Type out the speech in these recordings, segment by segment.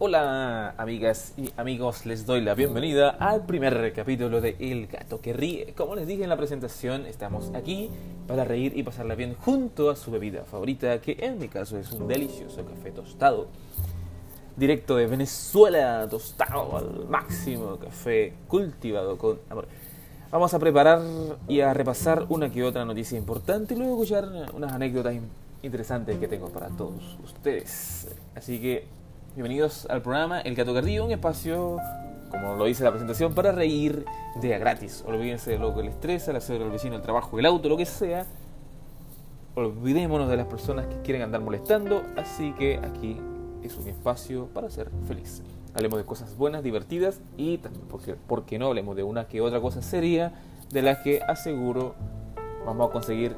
Hola amigas y amigos, les doy la bienvenida al primer capítulo de El gato que ríe. Como les dije en la presentación, estamos aquí para reír y pasarla bien junto a su bebida favorita, que en mi caso es un delicioso café tostado. Directo de Venezuela, tostado al máximo, café cultivado con amor. Vamos a preparar y a repasar una que otra noticia importante y luego escuchar unas anécdotas interesantes que tengo para todos ustedes. Así que bienvenidos al programa El Gato Cardío, un espacio, como lo dice la presentación, para reír de a gratis. Olvídense de lo que les estresa, la hacer el vecino, el trabajo, el auto, lo que sea. Olvidémonos de las personas que quieren andar molestando, así que aquí es un espacio para ser feliz. Hablemos de cosas buenas, divertidas y también, porque, porque no hablemos de una que otra cosa seria de las que aseguro vamos a conseguir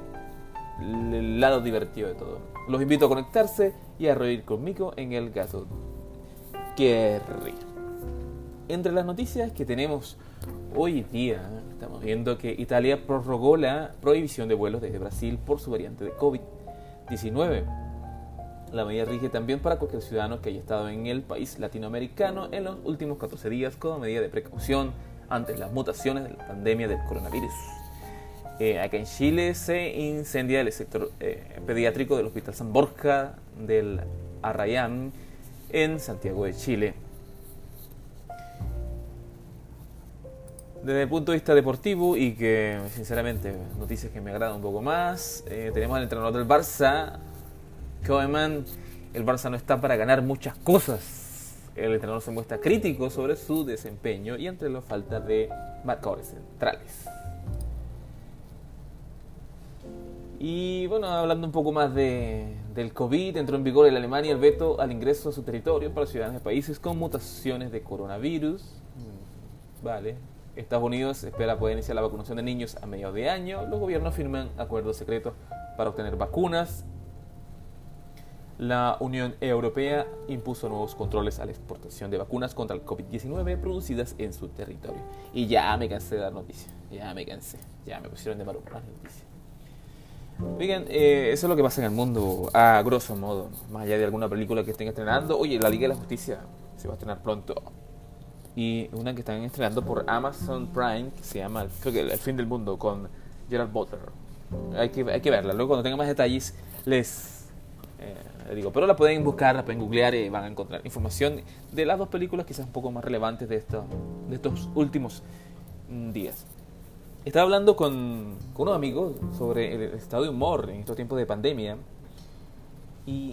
el lado divertido de todo. Los invito a conectarse y a reír conmigo en el gato Entre las noticias que tenemos hoy día, estamos viendo que Italia prorrogó la prohibición de vuelos desde Brasil por su variante de COVID-19. La medida rige también para cualquier ciudadano que haya estado en el país latinoamericano en los últimos 14 días como medida de precaución ante las mutaciones de la pandemia del coronavirus. Eh, acá en Chile se incendia el sector eh, pediátrico del Hospital San Borja del Arrayán en Santiago de Chile. Desde el punto de vista deportivo y que sinceramente noticias que me agradan un poco más, eh, tenemos al entrenador del Barça, Koeman. El Barça no está para ganar muchas cosas. El entrenador se muestra crítico sobre su desempeño y entre la falta de marcadores centrales. Y bueno, hablando un poco más de, del COVID, entró en vigor en Alemania el veto al ingreso a su territorio para ciudadanos de países con mutaciones de coronavirus. Mm, vale. Estados Unidos espera poder iniciar la vacunación de niños a mediados de año. Los gobiernos firman acuerdos secretos para obtener vacunas. La Unión Europea impuso nuevos controles a la exportación de vacunas contra el COVID-19 producidas en su territorio. Y ya me cansé de dar noticias. Ya me cansé. Ya me pusieron de malo las noticias. Oigan, eh, eso es lo que pasa en el mundo, a grosso modo, más allá de alguna película que estén estrenando. Oye, La Liga de la Justicia se va a estrenar pronto. Y una que están estrenando por Amazon Prime, que se llama, creo que El fin del mundo, con Gerald Butler. Hay que, hay que verla, luego cuando tenga más detalles les eh, digo. Pero la pueden buscar, la pueden googlear y van a encontrar información de las dos películas quizás un poco más relevantes de, esto, de estos últimos mm, días. Estaba hablando con, con unos amigos sobre el estado de humor en estos tiempos de pandemia. Y,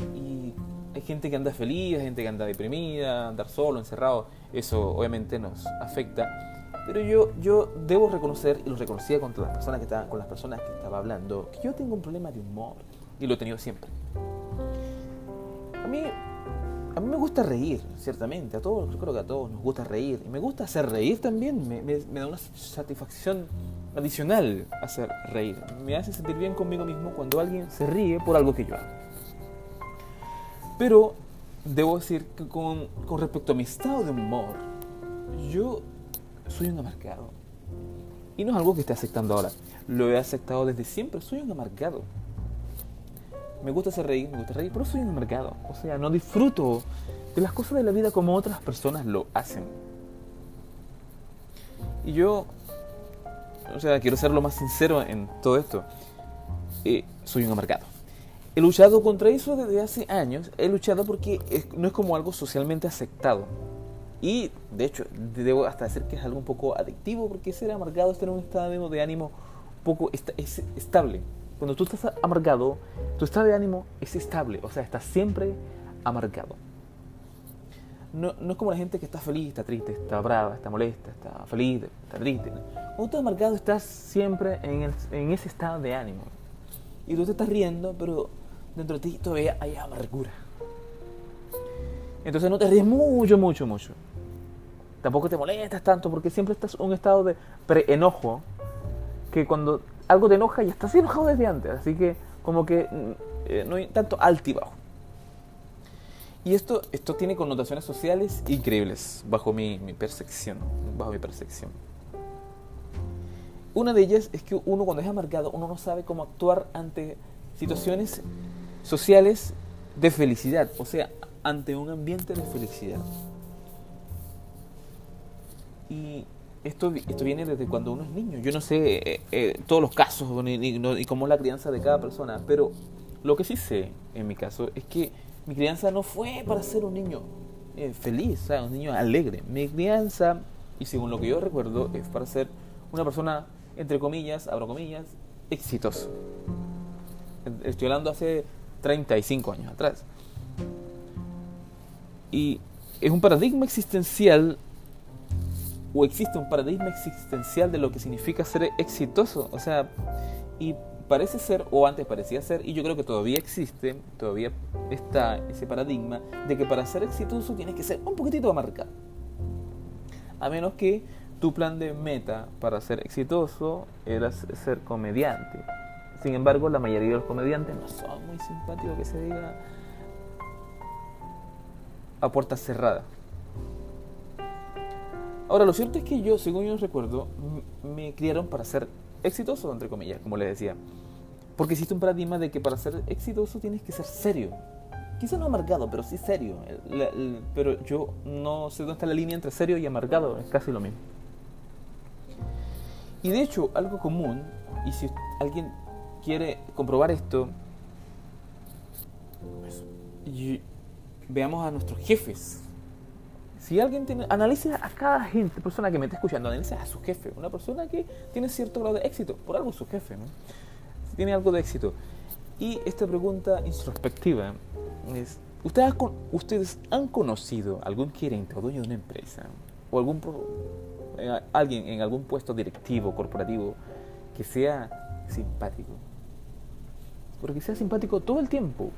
hay gente que anda feliz, hay gente que anda deprimida, andar solo, encerrado. Eso obviamente nos afecta. Pero yo, yo debo reconocer, y lo reconocía con, las personas que estaba, con las personas que estaba hablando, que yo tengo un problema de humor. Y lo he tenido siempre. A mí, a mí me gusta reír, ciertamente. A todos, creo que a todos nos gusta reír. Y me gusta hacer reír también. Me, me, me da una satisfacción adicional hacer reír. Me hace sentir bien conmigo mismo cuando alguien se ríe por algo que yo hago. Pero debo decir que con, con respecto a mi estado de humor, yo soy un amargado. Y no es algo que esté aceptando ahora. Lo he aceptado desde siempre. Soy un amargado. Me gusta hacer reír, me gusta reír, pero soy un amargado. O sea, no disfruto de las cosas de la vida como otras personas lo hacen. Y yo o sea, quiero ser lo más sincero en todo esto. Eh, soy un amargado. He luchado contra eso desde hace años. He luchado porque no es como algo socialmente aceptado. Y de hecho, debo hasta decir que es algo un poco adictivo porque ser amargado es tener un estado de ánimo poco es estable. Cuando tú estás amargado, tu estado de ánimo es estable, o sea, estás siempre amargado. No, no, es como la gente que está feliz, está triste, está brava, está molesta, está feliz, está triste. Cuando estás amargado estás siempre en, ese estado de ánimo. Y tú te estás riendo, pero dentro de ti todavía hay amargura. Entonces no te ríes mucho, mucho, mucho. Tampoco te molestas tanto porque siempre estás en un estado de pre-enojo que cuando algo te enoja ya estás enojado desde antes. Así que como que mm, eh, no hay tanto altibajo. Y esto, esto tiene connotaciones sociales increíbles bajo mi, mi percepción. Bajo mi percepción. Una de ellas es que uno cuando es amargado, uno no sabe cómo actuar ante situaciones sociales de felicidad. O sea, ante un ambiente de felicidad. Y esto, esto viene desde cuando uno es niño. Yo no sé eh, eh, todos los casos ni, ni, cómo es la crianza de cada persona, pero lo que sí sé en mi caso es que mi crianza no fue para ser un niño eh, feliz, un niño alegre. Mi crianza, y según lo que yo recuerdo, es para ser una persona, entre comillas, abro comillas, exitoso. Estoy hablando hace 35 años atrás. Y es un paradigma existencial o existe un paradigma existencial de lo que significa ser exitoso. O sea, y parece ser, o antes parecía ser, y yo creo que todavía existe, todavía está ese paradigma de que para ser exitoso tienes que ser un poquitito marcado. A menos que tu plan de meta para ser exitoso era ser comediante. Sin embargo, la mayoría de los comediantes no son muy simpáticos que se diga a puertas cerradas. Ahora, lo cierto es que yo, según yo recuerdo, me criaron para ser exitoso, entre comillas, como les decía. Porque existe un paradigma de que para ser exitoso tienes que ser serio. Quizá no amargado, pero sí serio. pero yo no sé dónde está la línea entre serio y amargado, es casi lo mismo. Y de hecho, algo común, y si alguien quiere comprobar esto, veamos a nuestros jefes. Si alguien tiene, analice a cada gente, persona que me está escuchando, analice a su jefe, una persona que tiene cierto grado de éxito, por algo su jefe, ¿no? Si tiene algo de éxito. Y esta pregunta introspectiva es, ¿ustedes, ¿ustedes han conocido algún gerente o dueño de una empresa o algún eh, alguien en algún puesto directivo, corporativo, que sea simpático? Porque sea simpático todo el tiempo.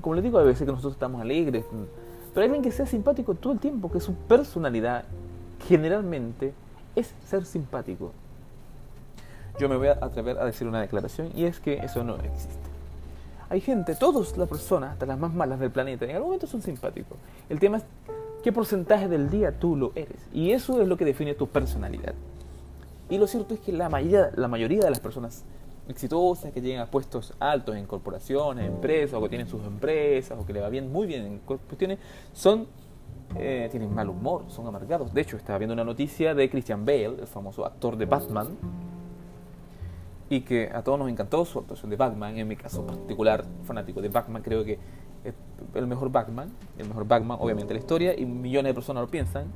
Como les digo, a veces que nosotros estamos alegres, pero alguien que sea simpático todo el tiempo, que su personalidad generalmente es ser simpático. Yo me voy a atrever a decir una declaración y es que eso no existe. Hay gente, todas las personas, hasta las más malas del planeta, en algún momento son simpáticos. El tema es qué porcentaje del día tú lo eres. Y eso es lo que define tu personalidad. Y lo cierto es que la mayoría, la mayoría de las personas exitosas, que llegan a puestos altos en corporaciones, empresas, o que tienen sus empresas, o que le va bien, muy bien en cuestiones, son, eh, tienen mal humor, son amargados. De hecho, estaba viendo una noticia de Christian Bale, el famoso actor de Batman, y que a todos nos encantó su actuación de Batman, en mi caso particular, fanático de Batman, creo que es el mejor Batman, el mejor Batman, obviamente la historia, y millones de personas lo piensan.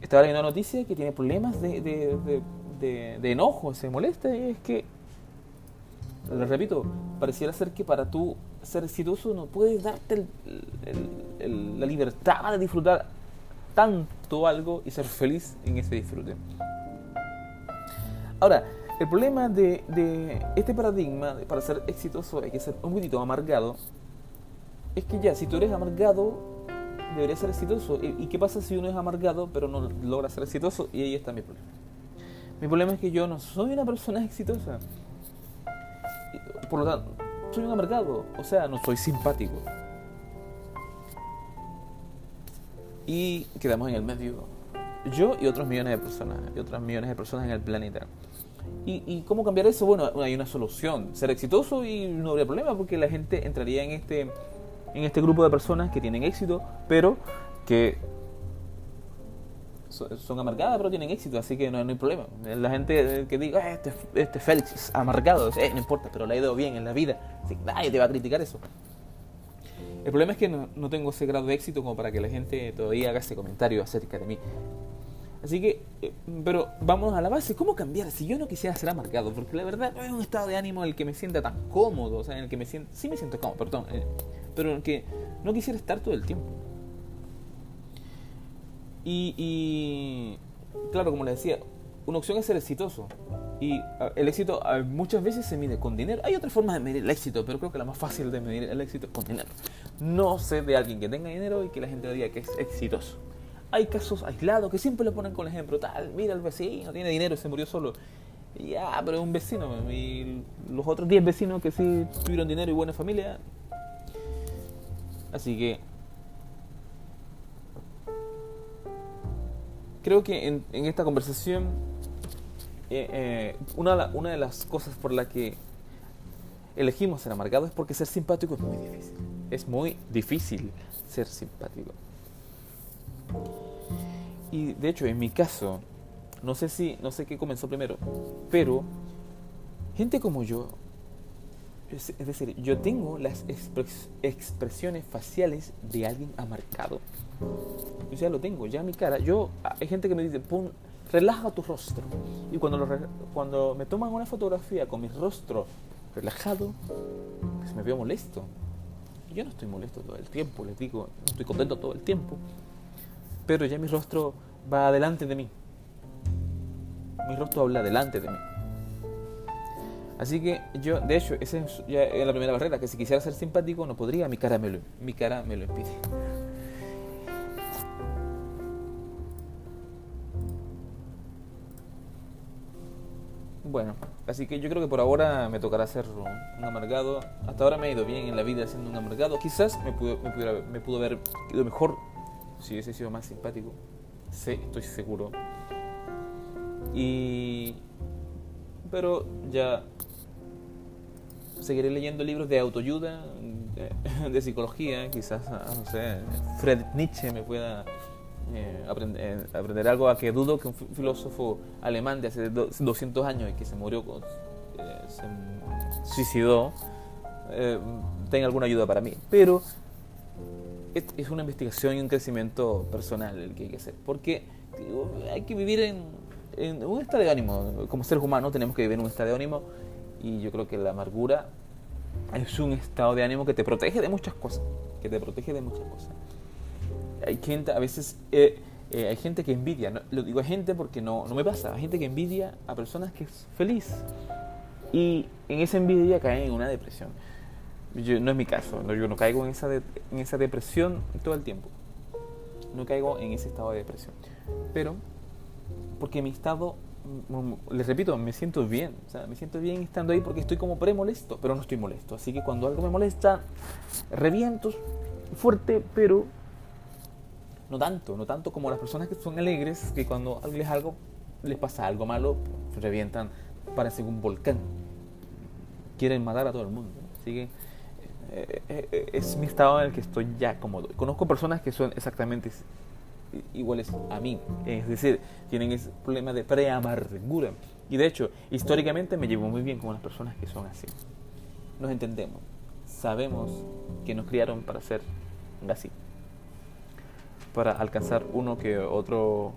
Estaba viendo una noticia que tiene problemas de, de, de, de enojo, se molesta, y es que les repito, pareciera ser que para tú ser exitoso no puedes darte la libertad de disfrutar tanto algo y ser feliz en ese disfrute. Ahora, el problema de, este paradigma para ser exitoso hay que ser un poquito amargado. Es que ya, si tú eres amargado, deberías ser exitoso. ¿Y, qué pasa si uno es amargado pero no logra ser exitoso? Y ahí está mi problema. Mi problema es que yo no soy una persona exitosa. Por lo tanto, soy un amargado, o sea, no soy simpático. Y quedamos en el medio. Yo y otros millones de personas, y otras millones de personas en el planeta. ¿Y, cómo cambiar eso? Bueno, hay una solución. Ser exitoso y no habría problema porque la gente entraría en este, en este grupo de personas que tienen éxito, pero que son amargadas pero tienen éxito, así que no, hay problema. La gente que diga, ah, este, este Félix es amargado, eh, no importa, pero le ha ido bien en la vida, así, nadie te va a criticar eso. El problema es que no, no, tengo ese grado de éxito como para que la gente todavía haga ese comentario acerca de mí. Así que, eh, pero vamos a la base, ¿cómo cambiar? Si yo no quisiera ser amargado, porque la verdad no es un estado de ánimo en el que me sienta tan cómodo, o sea, en el que me siento, sí me siento cómodo, perdón, eh, pero en el que no quisiera estar todo el tiempo. Y, claro, como les decía, una opción es ser exitoso. Y el éxito muchas veces se mide con dinero. Hay otras formas de medir el éxito, pero creo que la más fácil de medir el éxito es con dinero. No sé de alguien que tenga dinero y que la gente diga que es exitoso. Hay casos aislados que siempre le ponen con ejemplo, tal, mira el vecino, tiene dinero y se murió solo. Ya, pero es un vecino. Y los otros 10 vecinos que sí tuvieron dinero y buena familia. Así que creo que en, esta conversación eh, eh, una, una de las cosas por la que elegimos ser amargado es porque ser simpático es muy difícil. Es muy difícil ser simpático. Y de hecho, en mi caso, no sé si, no sé qué comenzó primero, pero gente como yo, es, decir, yo tengo las expresiones faciales de alguien amarcado. Yo ya lo tengo, ya mi cara. Yo, hay gente que me dice, pon, relaja tu rostro. Y cuando, cuando me toman una fotografía con mi rostro relajado, pues me veo molesto. Yo no estoy molesto todo el tiempo, les digo, no estoy contento todo el tiempo. Pero ya mi rostro va adelante de mí. Mi rostro habla delante de mí. Así que yo, de hecho, esa es ya la primera barrera, que si quisiera ser simpático no podría, mi cara me lo, mi cara me lo impide. Bueno, así que yo creo que por ahora me tocará ser un amargado. Hasta ahora me ha ido bien en la vida siendo un amargado. Quizás me pudo, me pudo haber ido mejor si hubiese sido más simpático. Sí, estoy seguro. Y... Pero ya seguiré leyendo libros de autoayuda, de, psicología, quizás, no sé, Fred Nietzsche me pueda eh, aprender, aprender, algo a que dudo que un filósofo alemán de hace 200 años y que se murió, eh, se suicidó, eh, tenga alguna ayuda para mí. Pero es una investigación y un crecimiento personal el que hay que hacer, porque hay que vivir en, en un estado de ánimo, como seres humanos tenemos que vivir en un estado de ánimo y yo creo que la amargura es un estado de ánimo que te protege de muchas cosas, que te protege de muchas cosas hay gente, a veces eh, eh, hay gente que envidia, no, lo digo a gente porque no, no me pasa, hay gente que envidia a personas que es feliz y en esa envidia caen en una depresión. Yo, no es mi caso, no, yo no caigo en esa, en esa depresión todo el tiempo, no caigo en ese estado de depresión, pero porque mi estado mm, mm, les repito, me siento bien. O sea, me siento bien estando ahí porque estoy como pre-molesto, pero no estoy molesto. Así que cuando algo me molesta, reviento fuerte, pero no tanto, no tanto como las personas que son alegres, que cuando les algo les pasa algo malo, revientan, parecen un volcán. Quieren matar a todo el mundo. Así eh, eh, eh, es mi estado en el que estoy ya cómodo. Conozco personas que son exactamente iguales a mí, es decir, tienen ese problema de preamargura. Y de hecho, históricamente me llevo muy bien con las personas que son así. Nos entendemos, sabemos que nos criaron para ser así para alcanzar uno que otro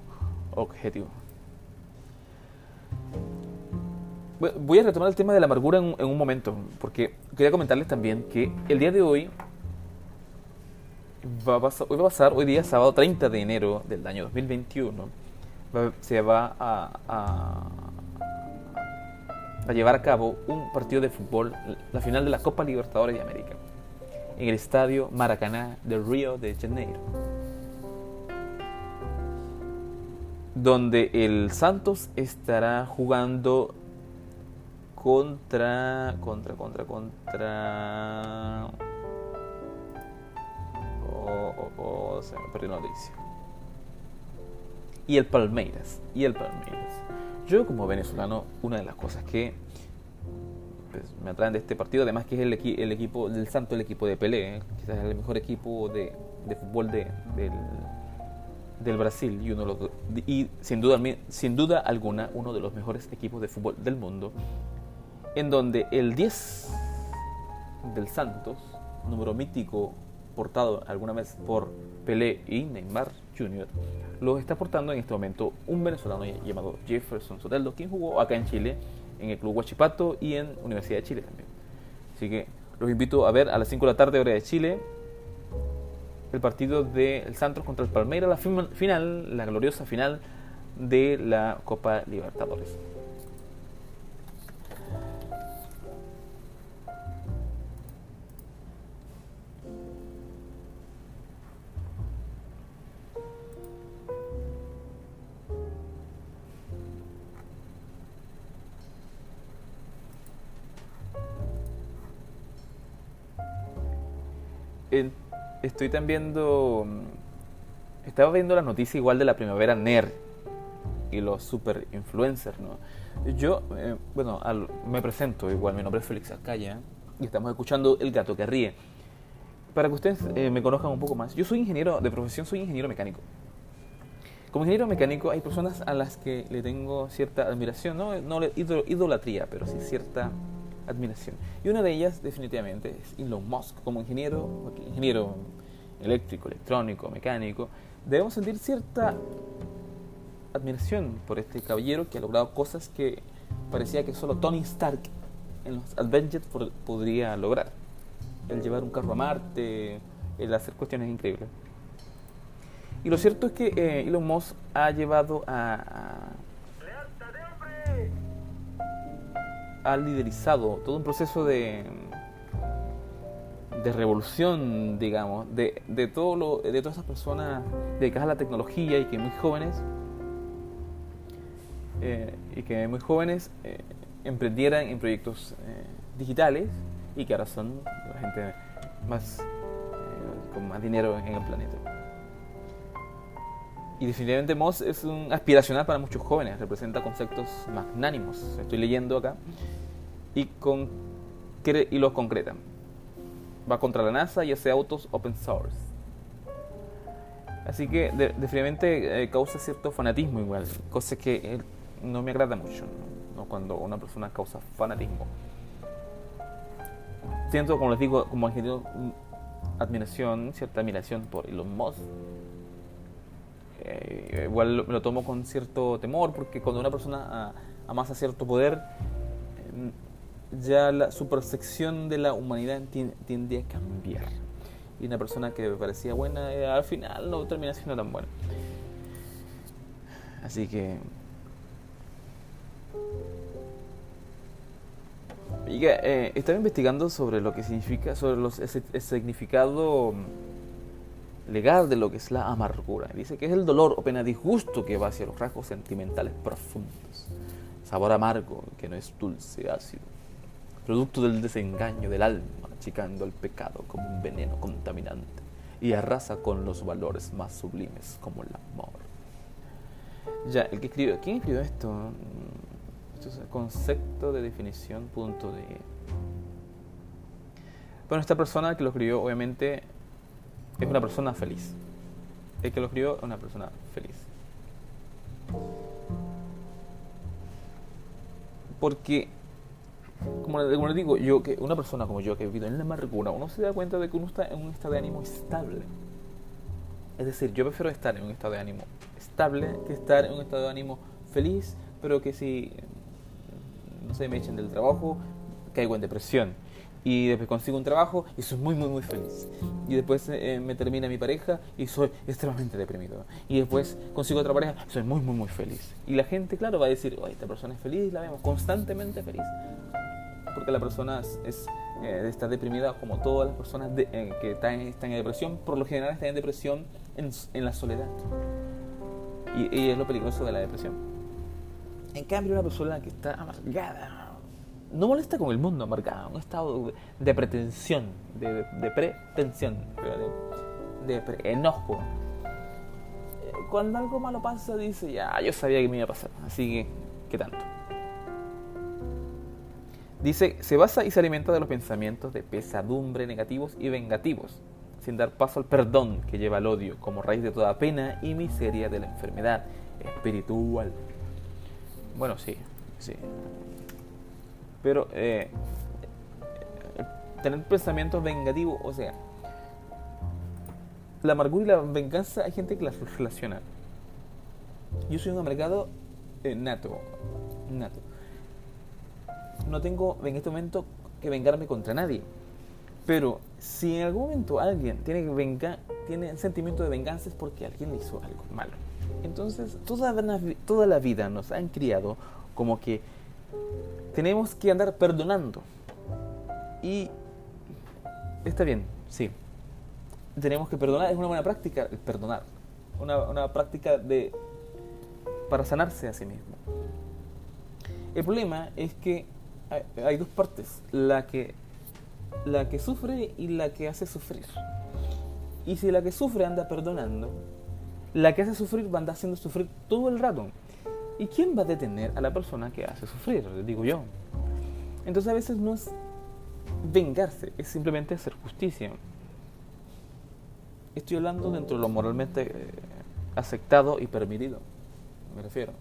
objetivo. Voy a retomar el tema de la amargura en, un momento, porque quería comentarles también que el día de hoy va a pasar, hoy va a pasar, hoy día sábado 30 de enero del año 2021, se va a, a, a llevar a cabo un partido de fútbol, la final de la Copa Libertadores de América, en el estadio Maracaná de Río de Janeiro. Donde el Santos estará jugando contra, contra, contra, contra... Oh, oh, oh, se me perdió la noticia. Y el Palmeiras, y el Palmeiras. Yo como venezolano, una de las cosas que pues, me atraen de este partido, además que es el, el equipo del Santos, el equipo de Pelé, ¿eh? quizás el mejor equipo de, de fútbol de, del del Brasil y, uno y sin, duda, sin duda alguna uno de los mejores equipos de fútbol del mundo, en donde el 10 del Santos, número mítico portado alguna vez por Pelé y Neymar Jr., lo está portando en este momento un venezolano llamado Jefferson Soteldo, quien jugó acá en Chile, en el Club Huachipato y en Universidad de Chile también. Así que los invito a ver a las 5 de la tarde hora de Chile el partido del Santos contra el Palmeiras, la final, la gloriosa final de la Copa Libertadores. En estoy también viendo. Mm, estaba viendo la noticia igual de la primavera NER y los super influencers, ¿no? Yo, eh, bueno, me presento igual, mi nombre es Félix Alcaya y estamos escuchando El Gato que Ríe. para que ustedes eh, me conozcan un poco más, yo soy ingeniero, de profesión soy ingeniero mecánico. Como ingeniero mecánico hay personas a las que le tengo cierta admiración, no, no idolatría, pero sí cierta admiración. Y una de ellas definitivamente es Elon Musk. Como ingeniero, ingeniero eléctrico, electrónico, mecánico, debemos sentir cierta admiración por este caballero que ha logrado cosas que parecía que solo Tony Stark en los Avengers podría lograr. El llevar un carro a Marte, el hacer cuestiones increíbles. Y lo cierto es que eh, Elon Musk ha llevado a, ha liderizado todo un proceso de de revolución, digamos, de, de, todo lo, de todas esas personas dedicadas a la tecnología y que muy jóvenes eh, y que muy jóvenes eh, emprendieran en proyectos digitales y que ahora son la gente más con más dinero en el planeta. Y definitivamente Moss es un aspiracional para muchos jóvenes, representa conceptos magnánimos, estoy leyendo acá, y, los concreta. Va contra la NASA y hace autos open source. Así que definitivamente eh, causa cierto fanatismo igual, cosa que eh, no me agrada mucho, ¿no? cuando una persona causa fanatismo. Siento, como les digo, como ingeniero, admiración, cierta admiración por Elon Musk, eh, igual lo, tomo con cierto temor porque cuando una persona amasa cierto poder, eh, ya su percepción de la humanidad tiende, a cambiar. Y una persona que parecía buena, eh, al final no termina siendo tan buena. Así que... Y estaba investigando sobre lo que significa, sobre los, el significado legal de lo que es la amargura. Dice que es el dolor o pena disgusto que va hacia los rasgos sentimentales profundos. Sabor amargo que no es dulce, ácido. Producto del desengaño del alma, achicando el pecado como un veneno contaminante y arrasa con los valores más sublimes como el amor. Ya, el que escribió, ¿quién escribió esto? Esto es concepto de definición, punto de... Bueno, esta persona que lo escribió, obviamente, es una persona feliz. El que lo escribió es una persona feliz. Porque, como les digo, yo que una persona como yo que he vivido en la amargura, uno se da cuenta de que uno está en un estado de ánimo estable. Es decir, yo prefiero estar en un estado de ánimo estable que estar en un estado de ánimo feliz, pero que si no se me echen del trabajo, caigo en depresión y después consigo un trabajo y soy muy, muy, muy feliz. Y después eh, me termina mi pareja y soy extremadamente deprimido. Y después consigo otra pareja y soy muy, muy, muy feliz. Y la gente, claro, va a decir, oye, esta persona es feliz, la vemos constantemente feliz. Porque la persona es, eh, está deprimida como todas las personas eh, que están, están, en depresión, por lo general están en depresión en, en la soledad. Y, y es lo peligroso de la depresión. En cambio, una persona que está amargada, no molesta con el mundo amargado, un estado de pretensión, de, pretensión, de, enojo. Eh, cuando algo malo pasa, dice, ya, yo sabía que me iba a pasar, así que, ¿qué tanto? Dice, se basa y se alimenta de los pensamientos de pesadumbre negativos y vengativos, sin dar paso al perdón que lleva al odio como raíz de toda pena y miseria de la enfermedad espiritual. Bueno, sí, sí, pero eh, tener pensamientos vengativos, o sea, la amargura y la venganza hay gente que las relaciona. Yo soy un amargado eh, nato, nato. No tengo en este momento que vengarme contra nadie. Pero si en algún momento alguien tiene, venga, sentimiento de venganza es porque alguien le hizo algo malo. Entonces, toda toda la vida nos han criado como que tenemos que andar perdonando. Y está bien, sí. Tenemos que perdonar, es una buena práctica el perdonar. Una, una práctica de para sanarse a sí mismo. El problema es que hay, dos partes, la que, la que sufre y la que hace sufrir. Y si la que sufre anda perdonando, la que hace sufrir va a andar haciendo sufrir todo el rato. ¿Y quién va a detener a la persona que hace sufrir? Digo yo. Entonces a veces no es vengarse, es simplemente hacer justicia. estoy hablando dentro de lo moralmente eh, aceptado y permitido. Me refiero.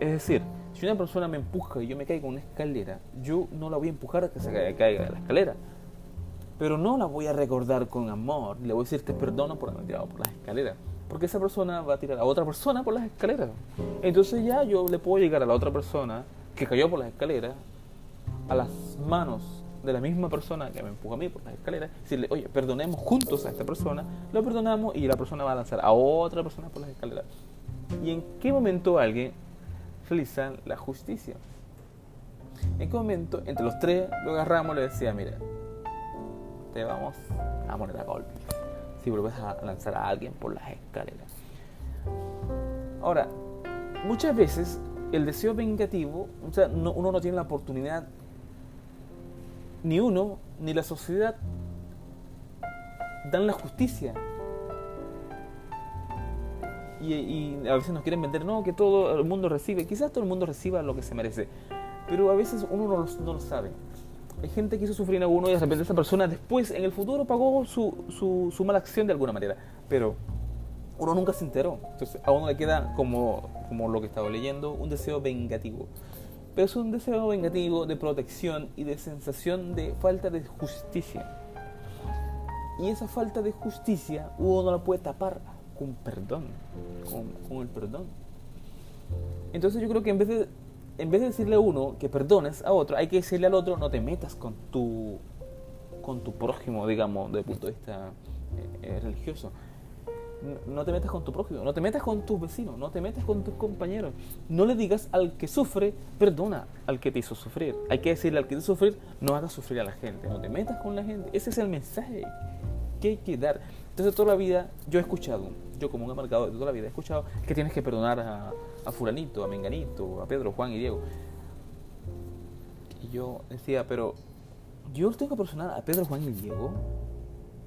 Es decir, si una persona me empuja y yo me caigo en una escalera, yo no la voy a empujar a que se caiga de la escalera. Pero no la voy a recordar con amor. Le voy a decir te perdono por haberme tirado por las escaleras. Porque esa persona va a tirar a otra persona por las escaleras. Entonces ya yo le puedo llegar a la otra persona que cayó por las escaleras a las manos de la misma persona que me empujó a mí por las escaleras, decirle, oye, perdonemos juntos a esta persona, lo perdonamos y la persona va a lanzar a otra persona por las escaleras. ¿Y en qué momento alguien realiza la justicia? ¿En qué momento entre los tres lo agarramos y le decía, mira, te vamos a poner a golpe si vuelves a lanzar a alguien por las escaleras? Ahora, muchas veces el deseo vengativo, o sea, uno no tiene la oportunidad ni uno ni la sociedad dan la justicia. Y, a veces nos quieren vender, no, que todo el mundo recibe, quizás todo el mundo reciba lo que se merece, pero a veces uno no lo, no lo sabe. Hay gente que hizo sufrir a uno y de repente esa persona después, en el futuro, pagó su, su, su mala acción de alguna manera, pero uno nunca se enteró. Entonces a uno le queda, como, como lo que estaba leyendo, un deseo vengativo pero es un deseo vengativo de protección y de sensación de falta de justicia. Y esa falta de justicia uno no la puede tapar con perdón, con, el perdón. Entonces yo creo que en vez, de, en vez de decirle a uno que perdones a otro, hay que decirle al otro no te metas con tu, con tu prójimo, digamos, desde el punto de vista eh, religioso no te metas con tu prójimo, no te metas con tus vecinos, no te metas con tus compañeros. No le digas al que sufre, perdona al que te hizo sufrir. Hay que decirle al que te hizo sufrir, no hagas sufrir a la gente, no te metas con la gente. Ese es el mensaje que hay que dar. Entonces toda la vida yo he escuchado, yo como un amargado de toda la vida he escuchado que tienes que perdonar a, a fulanito, a menganito, a Pedro, Juan y Diego. Y yo decía, pero yo tengo que perdonar a Pedro, Juan y Diego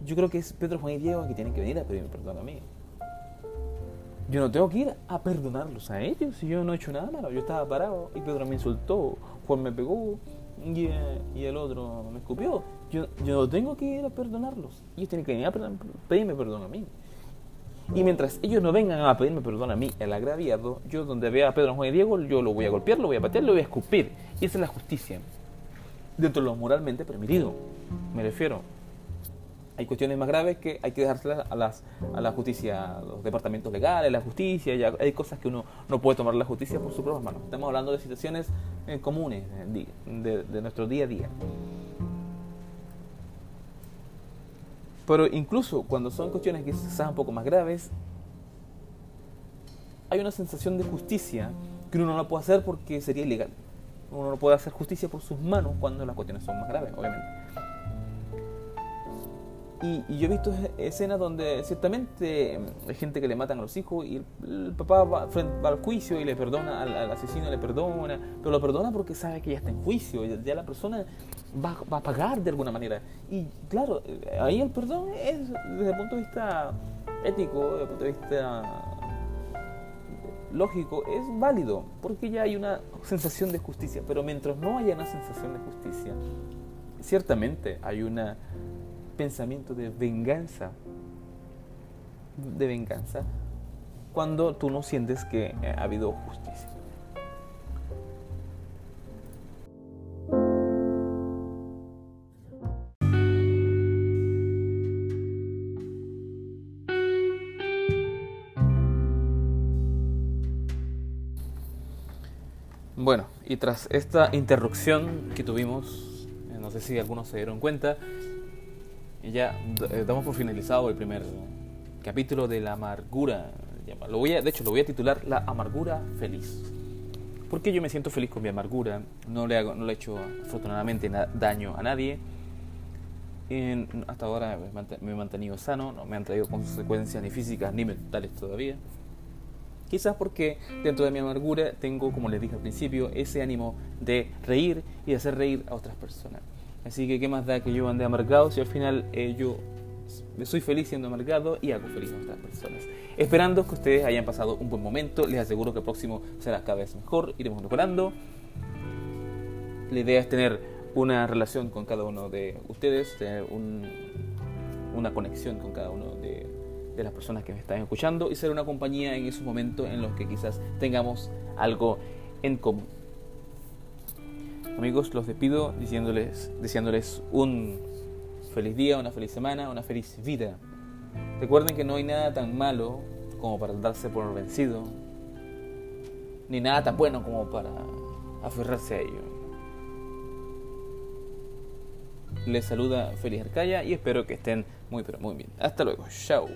yo creo que es Pedro, Juan y Diego que tienen que venir a pedirme perdón a mí. Yo no tengo que ir a perdonarlos a ellos si yo no he hecho nada malo. Yo estaba parado y Pedro me insultó, Juan me pegó y, y el otro me escupió. Yo, yo no tengo que ir a perdonarlos. Ellos tienen que venir a pedirme perdón a mí. Y mientras ellos no vengan a pedirme perdón a mí, el agraviado, yo donde vea a Pedro, Juan y Diego, yo lo voy a golpear, lo voy a patear, lo voy a escupir. Y esa es la justicia. Dentro de lo moralmente permitido. Me refiero hay cuestiones más graves que hay que dejárselas a, las, a la justicia, a los departamentos legales, la justicia, ya hay cosas que uno no puede tomar la justicia por sus propias manos. Estamos hablando de situaciones eh, comunes de, de, nuestro día a día. Pero incluso cuando son cuestiones que quizás un poco más graves, hay una sensación de justicia que uno no puede hacer porque sería ilegal. Uno no puede hacer justicia por sus manos cuando las cuestiones son más graves, obviamente. Y, yo he visto escenas donde ciertamente mm, hay gente que le matan a los hijos y el, papá va, al juicio y le perdona al, asesino, le perdona, pero lo perdona porque sabe que ya está en juicio, ya, la persona va, va, a pagar de alguna manera. Y claro, ahí el perdón es desde el punto de vista ético, desde el punto de vista lógico, es válido, porque ya hay una sensación de justicia, pero mientras no haya una sensación de justicia, ciertamente hay una pensamiento de venganza, de venganza, cuando tú no sientes que ha habido justicia. Bueno, y tras esta interrupción que tuvimos, eh, no sé si algunos se dieron cuenta, ya eh, damos por finalizado el primer capítulo de la amargura. Lo voy a, de hecho, lo voy a titular La amargura feliz. Porque yo me siento feliz con mi amargura. No le, hago, no le he hecho afortunadamente daño a nadie. hasta ahora me he mantenido sano, no me han traído consecuencias ni físicas ni mentales todavía. Quizás porque dentro de mi amargura tengo, como les dije al principio, ese ánimo de reír y de hacer reír a otras personas. Así que qué más da que yo ande amargado si al final eh, yo soy feliz siendo amargado y hago feliz a otras personas. Esperando que ustedes hayan pasado un buen momento, les aseguro que el próximo será cada vez mejor, iremos mejorando. La idea es tener una relación con cada uno de ustedes, tener una conexión con cada uno de, de las personas que me están escuchando y ser una compañía en esos momentos en los que quizás tengamos algo en común. Amigos, los despido diciéndoles, deseándoles un feliz día, una feliz semana, una feliz vida. Recuerden que no hay nada tan malo como para darse por vencido, ni nada tan bueno como para aferrarse a ello. Les saluda Feliz Arcaya y espero que estén muy pero muy bien. Hasta luego. Chao.